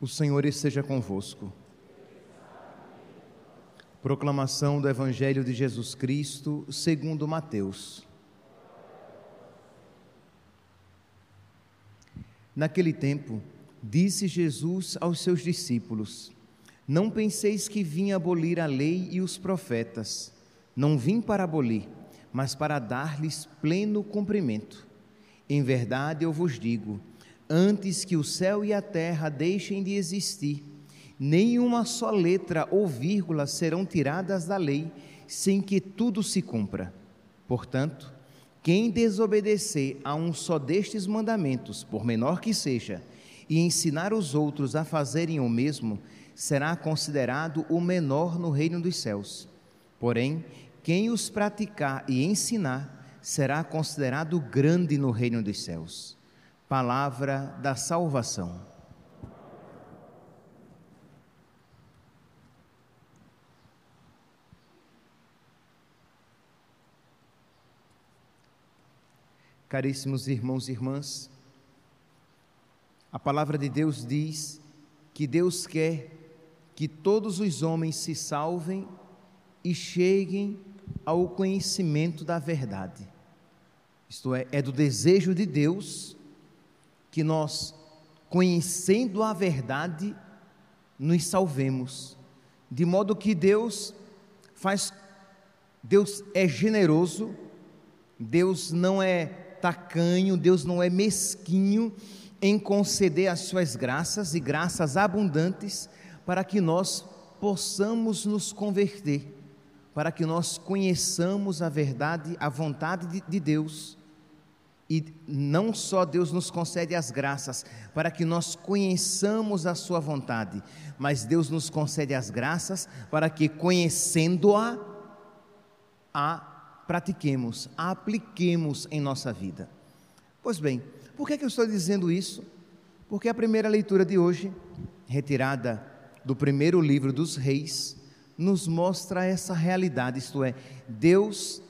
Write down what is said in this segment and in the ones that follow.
O Senhor esteja convosco. Proclamação do Evangelho de Jesus Cristo, segundo Mateus. Naquele tempo, disse Jesus aos seus discípulos: Não penseis que vim abolir a lei e os profetas. Não vim para abolir, mas para dar-lhes pleno cumprimento. Em verdade eu vos digo, antes que o céu e a terra deixem de existir, nenhuma só letra ou vírgula serão tiradas da lei, sem que tudo se cumpra. Portanto, quem desobedecer a um só destes mandamentos, por menor que seja, e ensinar os outros a fazerem o mesmo, será considerado o menor no reino dos céus. Porém, quem os praticar e ensinar, será considerado grande no reino dos céus palavra da salvação. Caríssimos irmãos e irmãs, a palavra de Deus diz que Deus quer que todos os homens se salvem e cheguem ao conhecimento da verdade. Isto é, é do desejo de Deus que nós, conhecendo a verdade, nos salvemos. De modo que Deus faz, Deus é generoso, Deus não é tacanho, Deus não é mesquinho em conceder as suas graças e graças abundantes para que nós possamos nos converter, para que nós conheçamos a verdade, a vontade de, de Deus e não só Deus nos concede as graças para que nós conheçamos a Sua vontade, mas Deus nos concede as graças para que, conhecendo-a, a pratiquemos, a apliquemos em nossa vida. Pois bem, por que, é que eu estou dizendo isso? Porque a primeira leitura de hoje, retirada do primeiro livro dos Reis, nos mostra essa realidade, isto é, Deus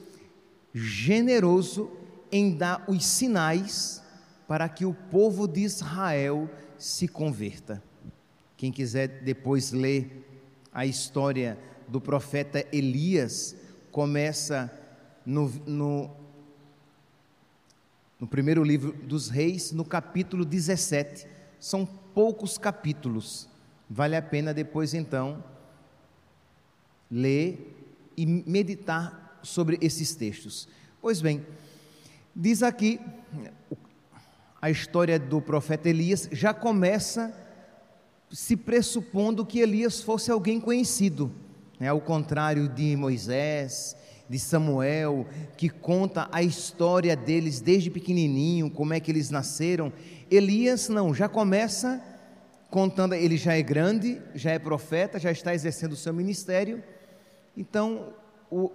generoso em dar os sinais para que o povo de Israel se converta. Quem quiser depois ler a história do profeta Elias, começa no, no, no primeiro livro dos Reis, no capítulo 17. São poucos capítulos, vale a pena depois então ler e meditar sobre esses textos. Pois bem, Diz aqui, a história do profeta Elias já começa se pressupondo que Elias fosse alguém conhecido, né? ao contrário de Moisés, de Samuel, que conta a história deles desde pequenininho, como é que eles nasceram. Elias não, já começa contando, ele já é grande, já é profeta, já está exercendo o seu ministério. Então, o,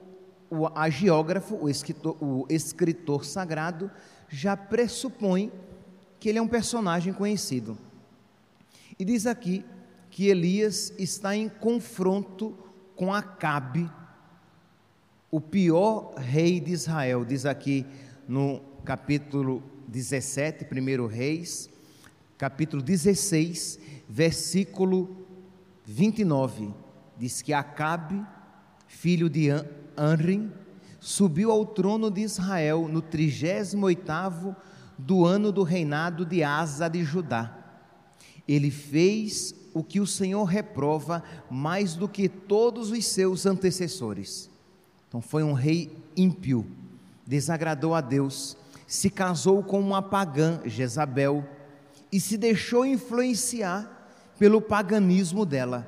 o agiógrafo, o escritor, o escritor sagrado, já pressupõe que ele é um personagem conhecido. E diz aqui que Elias está em confronto com Acabe, o pior rei de Israel. Diz aqui no capítulo 17, 1 Reis, capítulo 16, versículo 29. Diz que Acabe, filho de Anrim, subiu ao trono de Israel no 38º do ano do reinado de Asa de Judá. Ele fez o que o Senhor reprova mais do que todos os seus antecessores. Então foi um rei ímpio, desagradou a Deus, se casou com uma pagã, Jezabel, e se deixou influenciar pelo paganismo dela.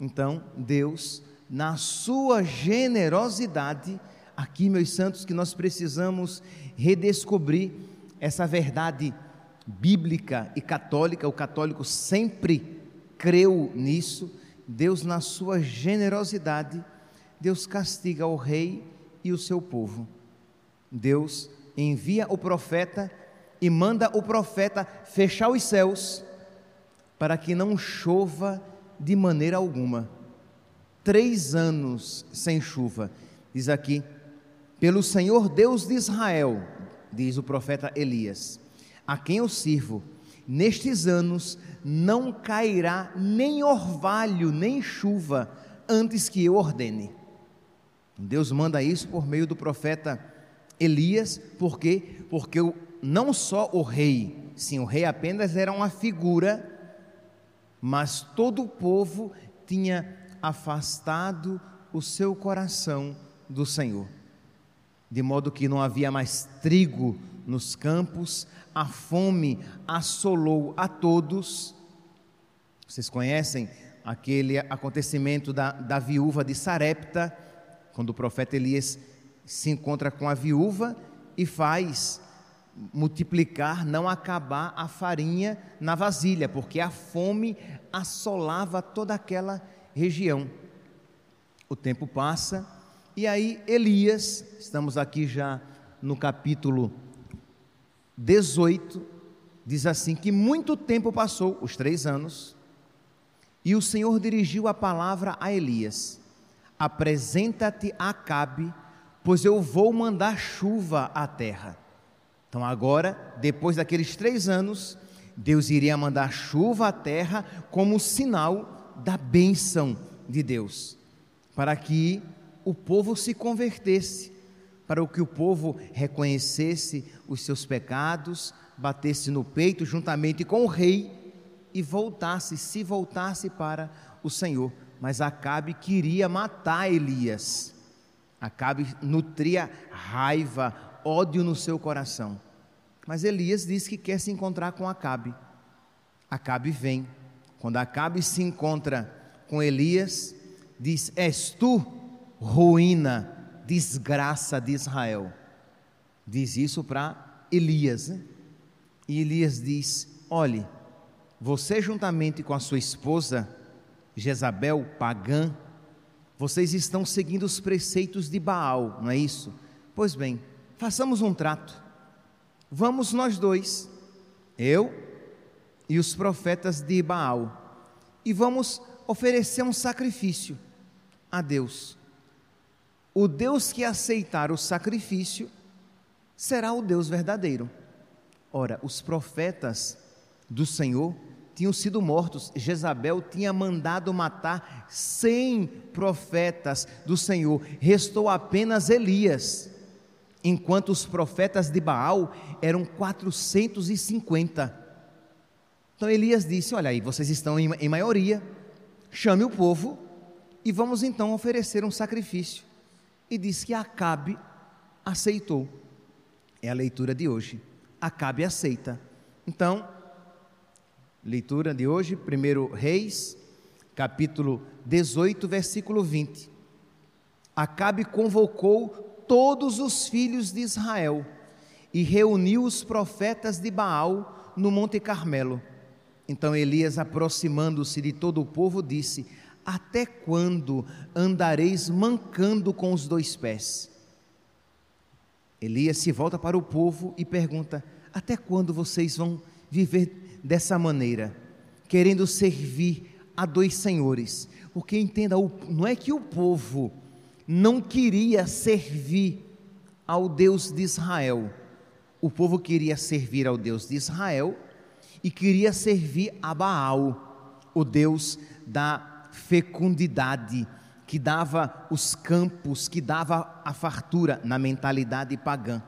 Então Deus na sua generosidade, aqui, meus santos, que nós precisamos redescobrir essa verdade bíblica e católica, o católico sempre creu nisso. Deus, na sua generosidade, Deus castiga o rei e o seu povo. Deus envia o profeta e manda o profeta fechar os céus para que não chova de maneira alguma três anos sem chuva. Diz aqui, pelo Senhor Deus de Israel, diz o profeta Elias, a quem eu sirvo, nestes anos não cairá nem orvalho, nem chuva, antes que eu ordene. Deus manda isso por meio do profeta Elias, por quê? Porque não só o rei, sim, o rei apenas era uma figura, mas todo o povo tinha afastado o seu coração do Senhor, de modo que não havia mais trigo nos campos, a fome assolou a todos. Vocês conhecem aquele acontecimento da, da viúva de Sarepta, quando o profeta Elias se encontra com a viúva e faz multiplicar, não acabar a farinha na vasilha, porque a fome assolava toda aquela região. O tempo passa e aí Elias, estamos aqui já no capítulo 18, diz assim: que muito tempo passou, os três anos, e o Senhor dirigiu a palavra a Elias: Apresenta-te a Acabe, pois eu vou mandar chuva à terra. Então, agora, depois daqueles três anos, Deus iria mandar chuva à terra como sinal da bênção de Deus, para que o povo se convertesse, para que o povo reconhecesse os seus pecados, batesse no peito juntamente com o rei e voltasse, se voltasse para o Senhor. Mas Acabe queria matar Elias. Acabe nutria raiva, ódio no seu coração. Mas Elias diz que quer se encontrar com Acabe. Acabe vem. Quando Acabe se encontra com Elias, diz: És tu, ruína, desgraça de Israel. Diz isso para Elias. Né? E Elias diz: Olhe, você juntamente com a sua esposa, Jezabel, pagã, vocês estão seguindo os preceitos de Baal, não é isso? Pois bem, façamos um trato. Vamos nós dois, eu e os profetas de Baal, e vamos oferecer um sacrifício a Deus. O Deus que aceitar o sacrifício será o Deus verdadeiro. Ora, os profetas do Senhor tinham sido mortos. Jezabel tinha mandado matar cem profetas do Senhor. Restou apenas Elias, enquanto os profetas de Baal eram 450. Então Elias disse: Olha aí, vocês estão em, em maioria, chame o povo e vamos então oferecer um sacrifício. E diz que Acabe aceitou. É a leitura de hoje. Acabe aceita. Então, leitura de hoje, 1 Reis, capítulo 18, versículo 20. Acabe convocou todos os filhos de Israel e reuniu os profetas de Baal no Monte Carmelo. Então Elias, aproximando-se de todo o povo, disse: Até quando andareis mancando com os dois pés? Elias se volta para o povo e pergunta: Até quando vocês vão viver dessa maneira, querendo servir a dois senhores? Porque entenda, não é que o povo não queria servir ao Deus de Israel, o povo queria servir ao Deus de Israel e queria servir a Baal, o Deus da fecundidade, que dava os campos, que dava a fartura na mentalidade pagã.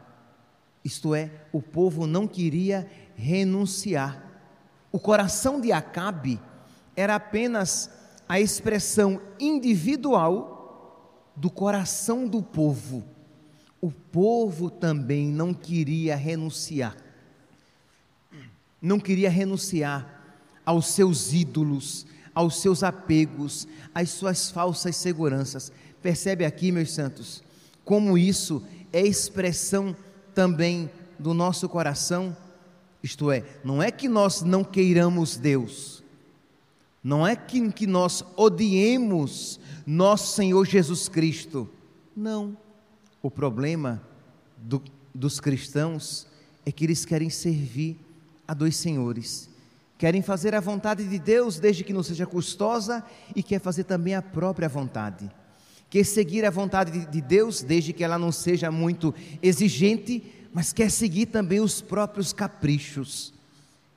Isto é, o povo não queria renunciar. O coração de Acabe era apenas a expressão individual do coração do povo o povo também não queria renunciar. Não queria renunciar aos seus ídolos, aos seus apegos, às suas falsas seguranças. Percebe aqui, meus santos, como isso é expressão também do nosso coração? Isto é, não é que nós não queiramos Deus, não é que, que nós odiemos nosso Senhor Jesus Cristo, não o problema do, dos cristãos é que eles querem servir a dois senhores. Querem fazer a vontade de Deus desde que não seja custosa e quer fazer também a própria vontade. Quer seguir a vontade de Deus desde que ela não seja muito exigente, mas quer seguir também os próprios caprichos.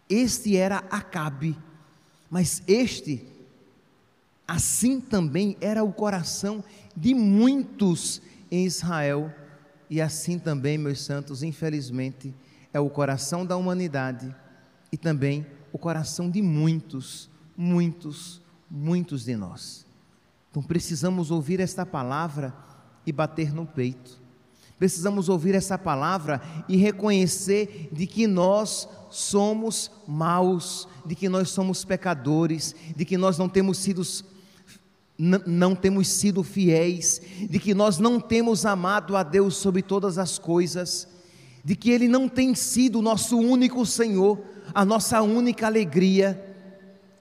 Este era Acabe, mas este, assim também era o coração de muitos em Israel, e assim também, meus santos, infelizmente, é o coração da humanidade e também o coração de muitos, muitos, muitos de nós. Então precisamos ouvir esta palavra e bater no peito. Precisamos ouvir essa palavra e reconhecer de que nós somos maus, de que nós somos pecadores, de que nós não temos sido não temos sido fiéis, de que nós não temos amado a Deus sobre todas as coisas, de que Ele não tem sido o nosso único Senhor, a nossa única alegria,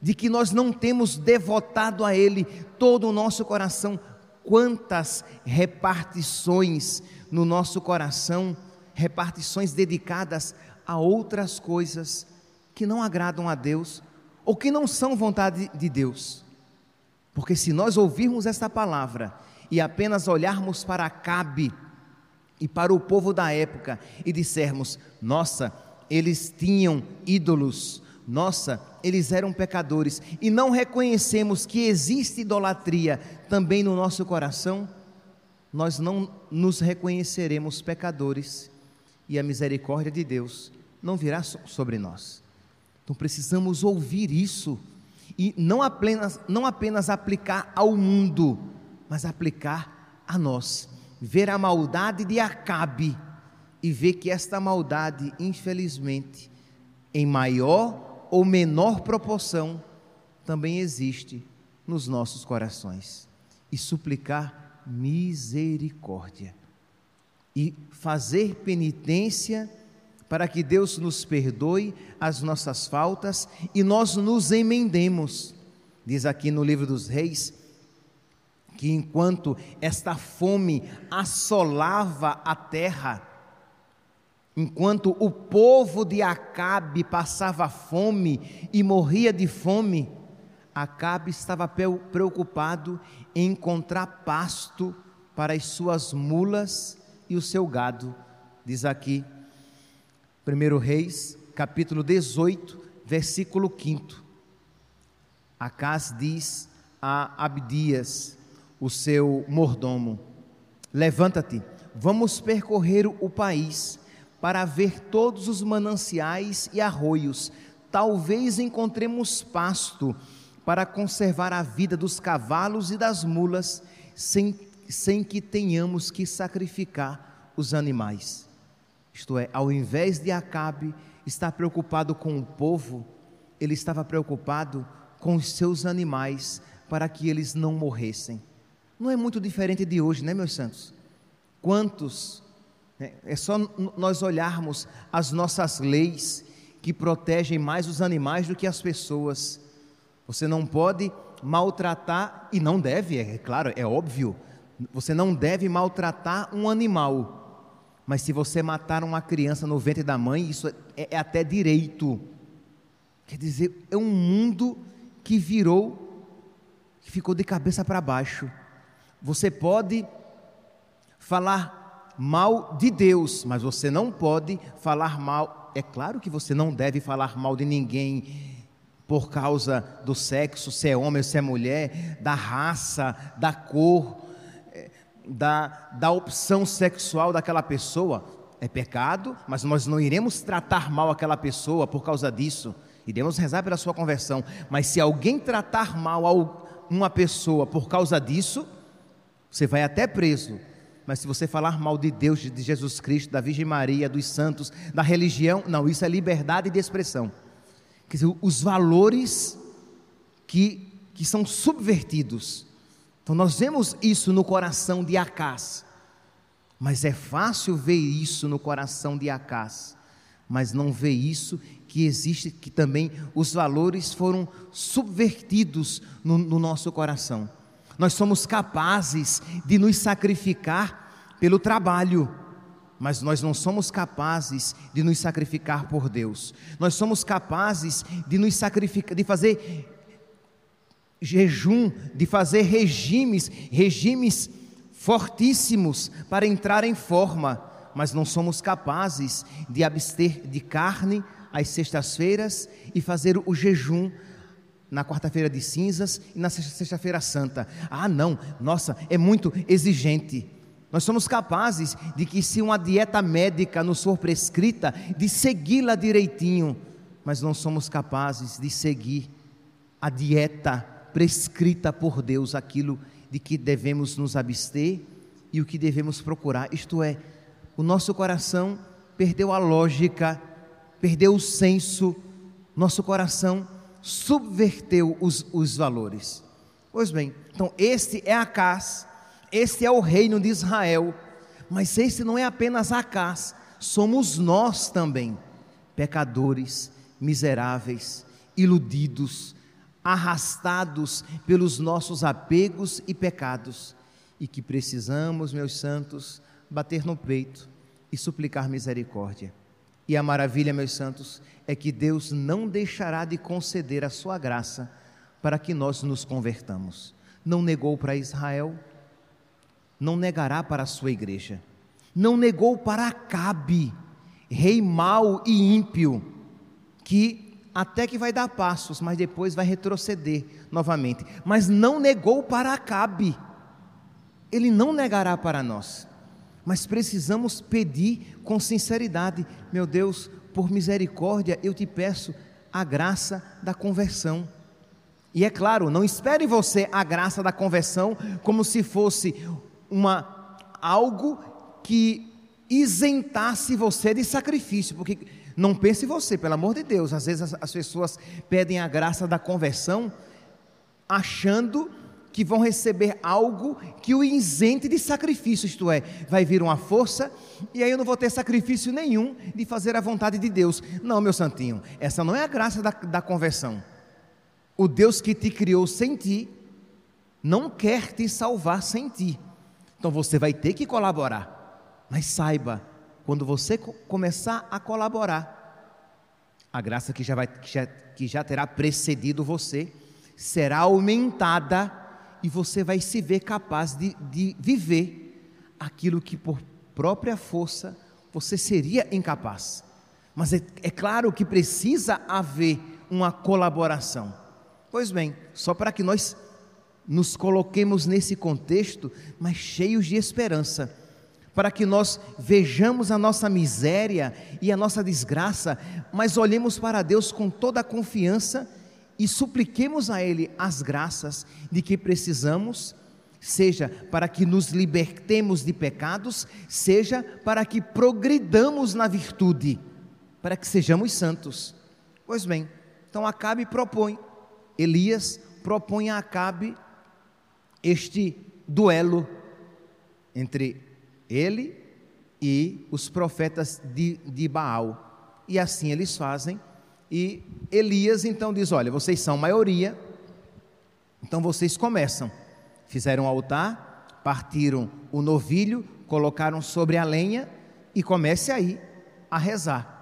de que nós não temos devotado a Ele todo o nosso coração. Quantas repartições no nosso coração, repartições dedicadas a outras coisas que não agradam a Deus ou que não são vontade de Deus. Porque se nós ouvirmos esta palavra e apenas olharmos para Acabe e para o povo da época e dissermos: nossa, eles tinham ídolos, nossa, eles eram pecadores, e não reconhecemos que existe idolatria também no nosso coração, nós não nos reconheceremos pecadores e a misericórdia de Deus não virá sobre nós. Então precisamos ouvir isso e não apenas, não apenas aplicar ao mundo, mas aplicar a nós. Ver a maldade de Acabe e ver que esta maldade, infelizmente, em maior ou menor proporção, também existe nos nossos corações. E suplicar misericórdia. E fazer penitência para que Deus nos perdoe as nossas faltas e nós nos emendemos. Diz aqui no livro dos Reis que enquanto esta fome assolava a terra, enquanto o povo de Acabe passava fome e morria de fome, Acabe estava preocupado em encontrar pasto para as suas mulas e o seu gado. Diz aqui 1 Reis, capítulo 18, versículo 5. Acas diz a Abdias, o seu mordomo: Levanta-te, vamos percorrer o país para ver todos os mananciais e arroios. Talvez encontremos pasto para conservar a vida dos cavalos e das mulas, sem, sem que tenhamos que sacrificar os animais. Isto é, ao invés de Acabe estar preocupado com o povo, ele estava preocupado com os seus animais para que eles não morressem. Não é muito diferente de hoje, né, meus santos? Quantos? É só nós olharmos as nossas leis que protegem mais os animais do que as pessoas. Você não pode maltratar, e não deve, é claro, é óbvio, você não deve maltratar um animal mas se você matar uma criança no ventre da mãe, isso é, é até direito. Quer dizer, é um mundo que virou, que ficou de cabeça para baixo. Você pode falar mal de Deus, mas você não pode falar mal. É claro que você não deve falar mal de ninguém por causa do sexo, se é homem ou se é mulher, da raça, da cor, da, da opção sexual daquela pessoa é pecado, mas nós não iremos tratar mal aquela pessoa por causa disso. Iremos rezar pela sua conversão. Mas se alguém tratar mal uma pessoa por causa disso, você vai até preso. Mas se você falar mal de Deus, de Jesus Cristo, da Virgem Maria, dos santos, da religião, não, isso é liberdade de expressão. Quer dizer, os valores que, que são subvertidos então nós vemos isso no coração de Acás. Mas é fácil ver isso no coração de Acás, mas não ver isso que existe que também os valores foram subvertidos no, no nosso coração. Nós somos capazes de nos sacrificar pelo trabalho, mas nós não somos capazes de nos sacrificar por Deus. Nós somos capazes de nos sacrificar, de fazer jejum, de fazer regimes, regimes fortíssimos para entrar em forma, mas não somos capazes de abster de carne, às sextas-feiras e fazer o jejum na quarta-feira de cinzas e na sexta-feira santa. Ah, não, nossa, é muito exigente. Nós somos capazes de que, se uma dieta médica nos for prescrita, de segui-la direitinho, mas não somos capazes de seguir a dieta prescrita por Deus, aquilo de que devemos nos abster e o que devemos procurar. Isto é, o nosso coração perdeu a lógica, perdeu o senso, nosso coração subverteu os, os valores. Pois bem, então este é Acás, este é o reino de Israel, mas este não é apenas Acás, somos nós também, pecadores, miseráveis, iludidos, arrastados pelos nossos apegos e pecados, e que precisamos, meus santos, bater no peito e suplicar misericórdia. E a maravilha, meus santos, é que Deus não deixará de conceder a sua graça para que nós nos convertamos. Não negou para Israel, não negará para a sua igreja. Não negou para Acabe, rei mau e ímpio, que até que vai dar passos, mas depois vai retroceder novamente. Mas não negou para Acabe. Ele não negará para nós mas precisamos pedir com sinceridade: meu Deus, por misericórdia, eu te peço a graça da conversão. E é claro, não espere você a graça da conversão como se fosse uma algo que isentasse você de sacrifício, porque não pense você, pelo amor de Deus, às vezes as, as pessoas pedem a graça da conversão achando que vão receber algo que o isente de sacrifício, isto é, vai vir uma força, e aí eu não vou ter sacrifício nenhum de fazer a vontade de Deus. Não, meu santinho, essa não é a graça da, da conversão. O Deus que te criou sem ti, não quer te salvar sem ti. Então você vai ter que colaborar. Mas saiba, quando você começar a colaborar, a graça que já, vai, que já, que já terá precedido você será aumentada e você vai se ver capaz de, de viver aquilo que por própria força você seria incapaz. Mas é, é claro que precisa haver uma colaboração. Pois bem, só para que nós nos coloquemos nesse contexto, mas cheios de esperança, para que nós vejamos a nossa miséria e a nossa desgraça, mas olhemos para Deus com toda a confiança e supliquemos a Ele as graças de que precisamos, seja para que nos libertemos de pecados, seja para que progridamos na virtude, para que sejamos santos. Pois bem, então Acabe propõe, Elias propõe a Acabe este duelo entre ele e os profetas de, de Baal. E assim eles fazem e Elias então diz: Olha, vocês são maioria, então vocês começam. Fizeram um altar, partiram o novilho, colocaram sobre a lenha e comece aí a rezar.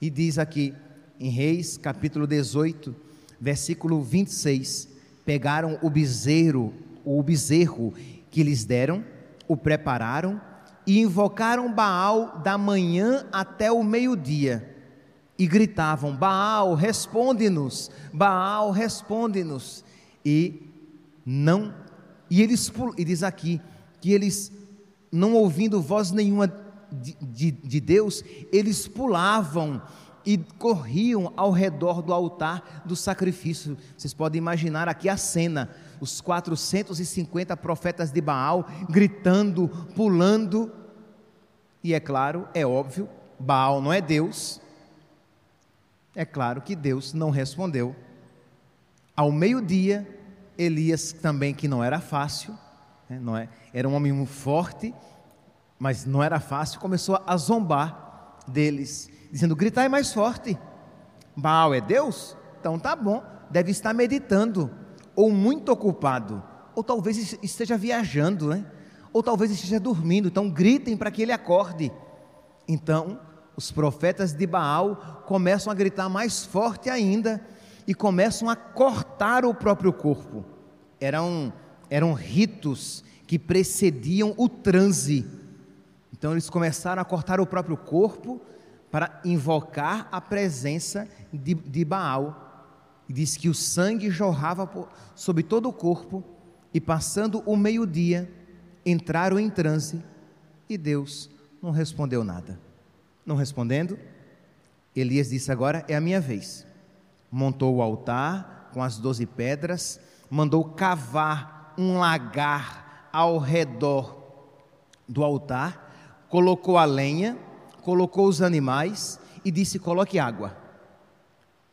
E diz aqui em Reis, capítulo 18, versículo 26: Pegaram o bezerro, o bezerro que lhes deram, o prepararam e invocaram Baal da manhã até o meio-dia e gritavam: Baal, responde-nos, Baal, responde-nos. E não, e eles, e diz aqui, que eles, não ouvindo voz nenhuma de, de, de Deus, eles pulavam e corriam ao redor do altar do sacrifício. Vocês podem imaginar aqui a cena: os 450 profetas de Baal gritando, pulando. E é claro, é óbvio, Baal não é Deus, é claro que Deus não respondeu. Ao meio-dia, Elias também, que não era fácil, né, não é? era um homem muito forte, mas não era fácil, começou a zombar deles, dizendo: gritai mais forte. Baal é Deus? Então tá bom, deve estar meditando, ou muito ocupado, ou talvez esteja viajando, né? ou talvez esteja dormindo, então gritem para que ele acorde. Então, os profetas de Baal começam a gritar mais forte ainda e começam a cortar o próprio corpo. Eram, eram ritos que precediam o transe. Então eles começaram a cortar o próprio corpo para invocar a presença de, de Baal. E diz que o sangue jorrava por, sobre todo o corpo, e passando o meio-dia, entraram em transe, e Deus não respondeu nada. Não respondendo, Elias disse: Agora é a minha vez. Montou o altar com as doze pedras, mandou cavar um lagar ao redor do altar, colocou a lenha, colocou os animais e disse: Coloque água.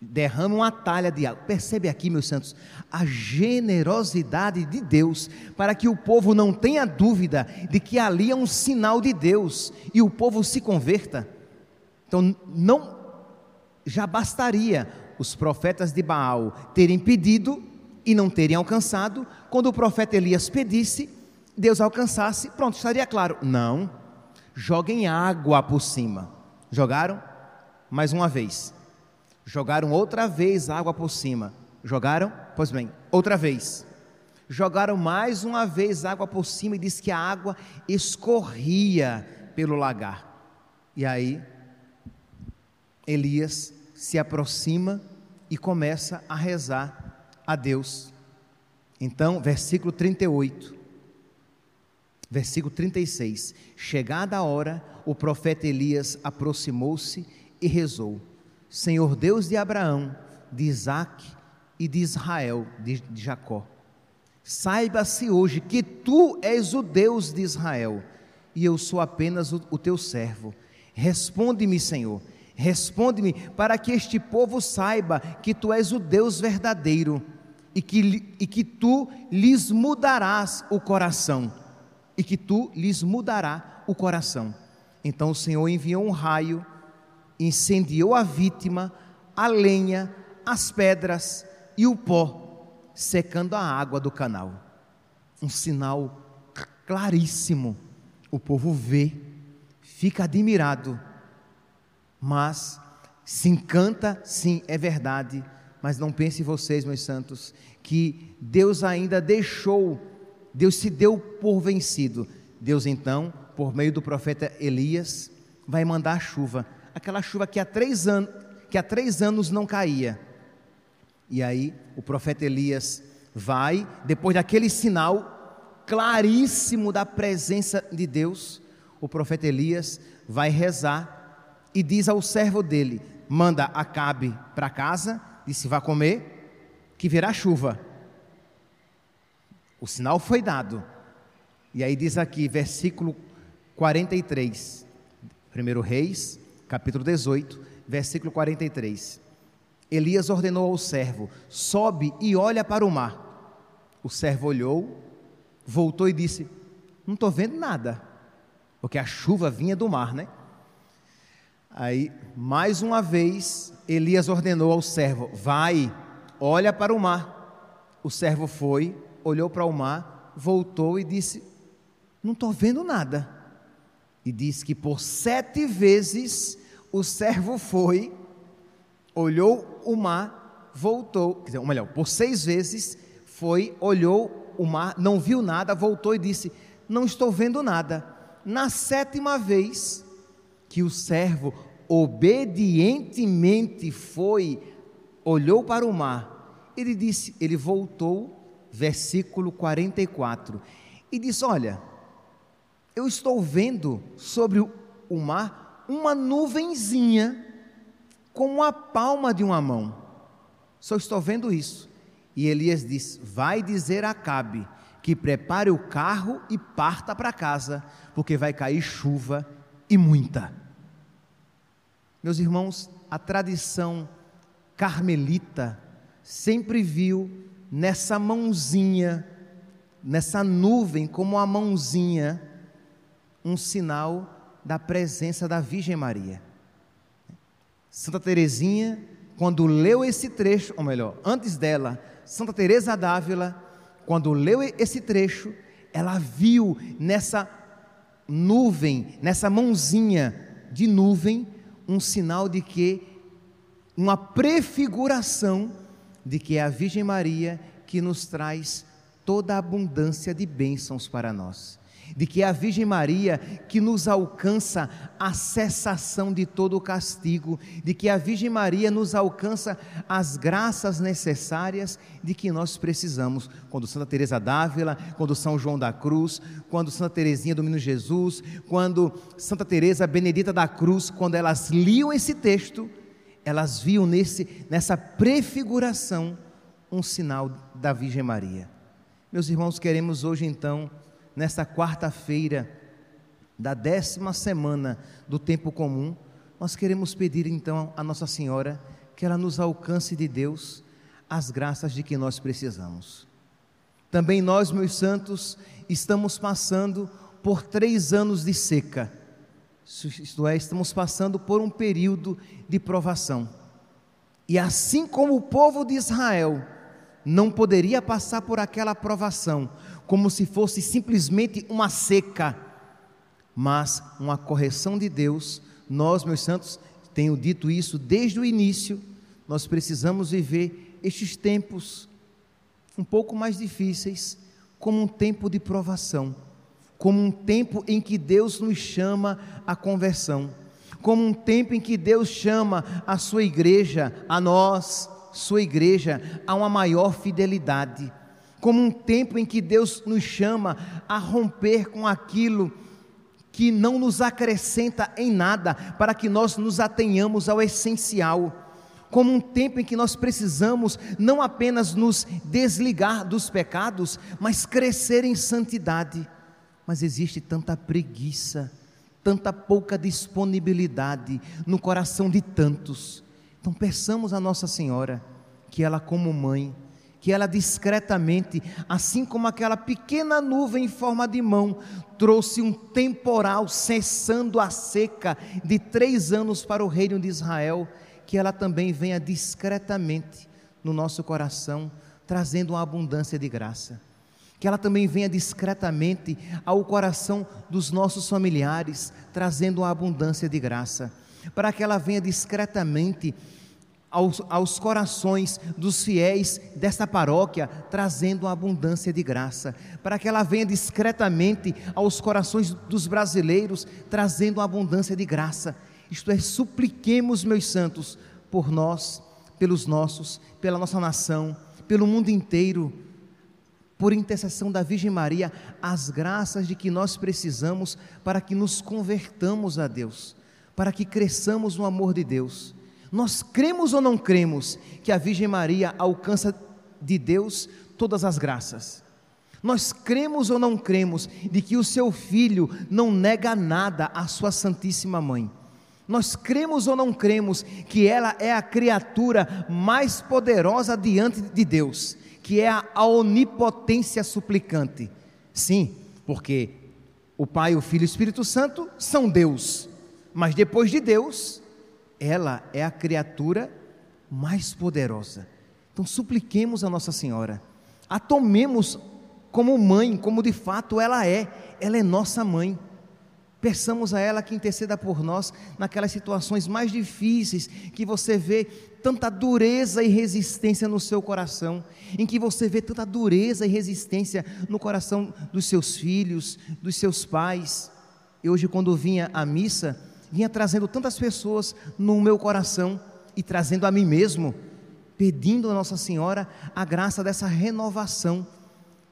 Derrame uma talha de água. Percebe aqui, meus santos, a generosidade de Deus, para que o povo não tenha dúvida de que ali é um sinal de Deus e o povo se converta. Então, não já bastaria os profetas de Baal terem pedido e não terem alcançado, quando o profeta Elias pedisse, Deus alcançasse, pronto, estaria claro. Não, joguem água por cima. Jogaram? Mais uma vez. Jogaram outra vez água por cima. Jogaram? Pois bem, outra vez. Jogaram mais uma vez água por cima e diz que a água escorria pelo lagar. E aí, Elias se aproxima e começa a rezar a Deus. Então, versículo 38, versículo 36. Chegada a hora, o profeta Elias aproximou-se e rezou: Senhor Deus de Abraão, de Isaac e de Israel, de, de Jacó, saiba-se hoje que tu és o Deus de Israel e eu sou apenas o, o teu servo. Responde-me, Senhor Responde-me, para que este povo saiba que tu és o Deus verdadeiro e que, e que tu lhes mudarás o coração. E que tu lhes mudará o coração. Então o Senhor enviou um raio, incendiou a vítima, a lenha, as pedras e o pó, secando a água do canal. Um sinal claríssimo. O povo vê, fica admirado mas se encanta, sim, é verdade, mas não pense vocês, meus santos, que Deus ainda deixou, Deus se deu por vencido. Deus então, por meio do profeta Elias, vai mandar chuva, aquela chuva que há três anos, que há três anos não caía. E aí o profeta Elias vai, depois daquele sinal claríssimo da presença de Deus, o profeta Elias vai rezar e diz ao servo dele: manda Acabe para casa, disse: vá comer, que virá chuva. O sinal foi dado. E aí diz aqui, versículo 43, 1 Reis, capítulo 18, versículo 43. Elias ordenou ao servo: sobe e olha para o mar. O servo olhou, voltou e disse: Não estou vendo nada, porque a chuva vinha do mar, né? Aí, mais uma vez, Elias ordenou ao servo: Vai, olha para o mar. O servo foi, olhou para o mar, voltou e disse: Não estou vendo nada. E diz que por sete vezes o servo foi, olhou o mar, voltou, quer dizer, ou melhor, por seis vezes foi, olhou o mar, não viu nada, voltou e disse: Não estou vendo nada. Na sétima vez que o servo obedientemente foi, olhou para o mar. Ele disse, ele voltou, versículo 44, e disse: Olha, eu estou vendo sobre o mar uma nuvenzinha como a palma de uma mão. Só estou vendo isso. E Elias disse: Vai dizer a Acabe que prepare o carro e parta para casa, porque vai cair chuva e muita. Meus irmãos, a tradição carmelita sempre viu nessa mãozinha, nessa nuvem, como a mãozinha, um sinal da presença da Virgem Maria. Santa Teresinha, quando leu esse trecho, ou melhor, antes dela, Santa Teresa d'Ávila, quando leu esse trecho, ela viu nessa nuvem, nessa mãozinha de nuvem, um sinal de que, uma prefiguração de que é a Virgem Maria que nos traz toda a abundância de bênçãos para nós. de que é a Virgem Maria que nos alcança a cessação de todo o castigo, de que a Virgem Maria nos alcança as graças necessárias de que nós precisamos. Quando Santa Teresa d'Ávila, quando São João da Cruz, quando Santa Teresinha do Menino Jesus, quando Santa Teresa Benedita da Cruz, quando elas liam esse texto, elas viam nesse nessa prefiguração um sinal da Virgem Maria. Meus irmãos, queremos hoje então nesta quarta-feira da décima semana do tempo comum, nós queremos pedir então a Nossa Senhora que ela nos alcance de Deus as graças de que nós precisamos. Também nós, meus santos, estamos passando por três anos de seca, isto é, estamos passando por um período de provação. E assim como o povo de Israel não poderia passar por aquela provação, como se fosse simplesmente uma seca, mas uma correção de Deus. Nós, meus santos, tenho dito isso desde o início, nós precisamos viver estes tempos um pouco mais difíceis como um tempo de provação, como um tempo em que Deus nos chama à conversão, como um tempo em que Deus chama a sua igreja, a nós, sua igreja, a uma maior fidelidade como um tempo em que Deus nos chama a romper com aquilo que não nos acrescenta em nada, para que nós nos atenhamos ao essencial. Como um tempo em que nós precisamos não apenas nos desligar dos pecados, mas crescer em santidade. Mas existe tanta preguiça, tanta pouca disponibilidade no coração de tantos. Então peçamos a Nossa Senhora que ela, como mãe, que ela discretamente, assim como aquela pequena nuvem em forma de mão, trouxe um temporal cessando a seca de três anos para o reino de Israel, que ela também venha discretamente no nosso coração, trazendo uma abundância de graça. Que ela também venha discretamente ao coração dos nossos familiares, trazendo uma abundância de graça. Para que ela venha discretamente aos, aos corações dos fiéis desta paróquia, trazendo uma abundância de graça, para que ela venha discretamente aos corações dos brasileiros, trazendo uma abundância de graça. Isto é, supliquemos, meus santos, por nós, pelos nossos, pela nossa nação, pelo mundo inteiro, por intercessão da Virgem Maria, as graças de que nós precisamos para que nos convertamos a Deus, para que cresçamos no amor de Deus nós cremos ou não cremos que a Virgem Maria alcança de Deus todas as graças? Nós cremos ou não cremos de que o seu filho não nega nada à sua Santíssima Mãe? Nós cremos ou não cremos que ela é a criatura mais poderosa diante de Deus, que é a onipotência suplicante? Sim, porque o Pai, o Filho e o Espírito Santo são Deus, mas depois de Deus, ela é a criatura mais poderosa. Então supliquemos a Nossa Senhora, a tomemos como mãe, como de fato ela é, ela é nossa mãe. Peçamos a ela que interceda por nós naquelas situações mais difíceis, que você vê tanta dureza e resistência no seu coração, em que você vê tanta dureza e resistência no coração dos seus filhos, dos seus pais. E hoje, quando vinha à missa, vinha trazendo tantas pessoas no meu coração e trazendo a mim mesmo, pedindo a Nossa Senhora a graça dessa renovação,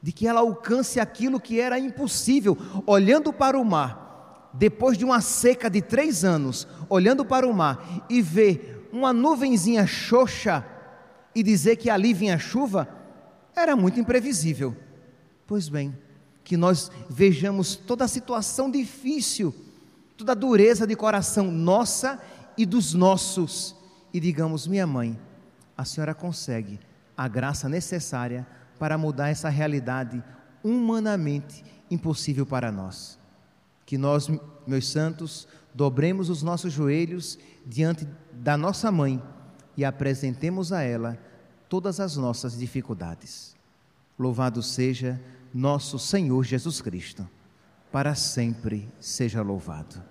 de que ela alcance aquilo que era impossível, olhando para o mar, depois de uma seca de três anos, olhando para o mar e ver uma nuvenzinha xoxa e dizer que ali vinha chuva, era muito imprevisível. Pois bem, que nós vejamos toda a situação difícil toda a dureza de coração nossa e dos nossos, e digamos: minha mãe, a senhora consegue a graça necessária para mudar essa realidade humanamente impossível para nós. Que nós, meus santos, dobremos os nossos joelhos diante da nossa mãe e apresentemos a ela todas as nossas dificuldades. Louvado seja nosso Senhor Jesus Cristo para sempre seja louvado.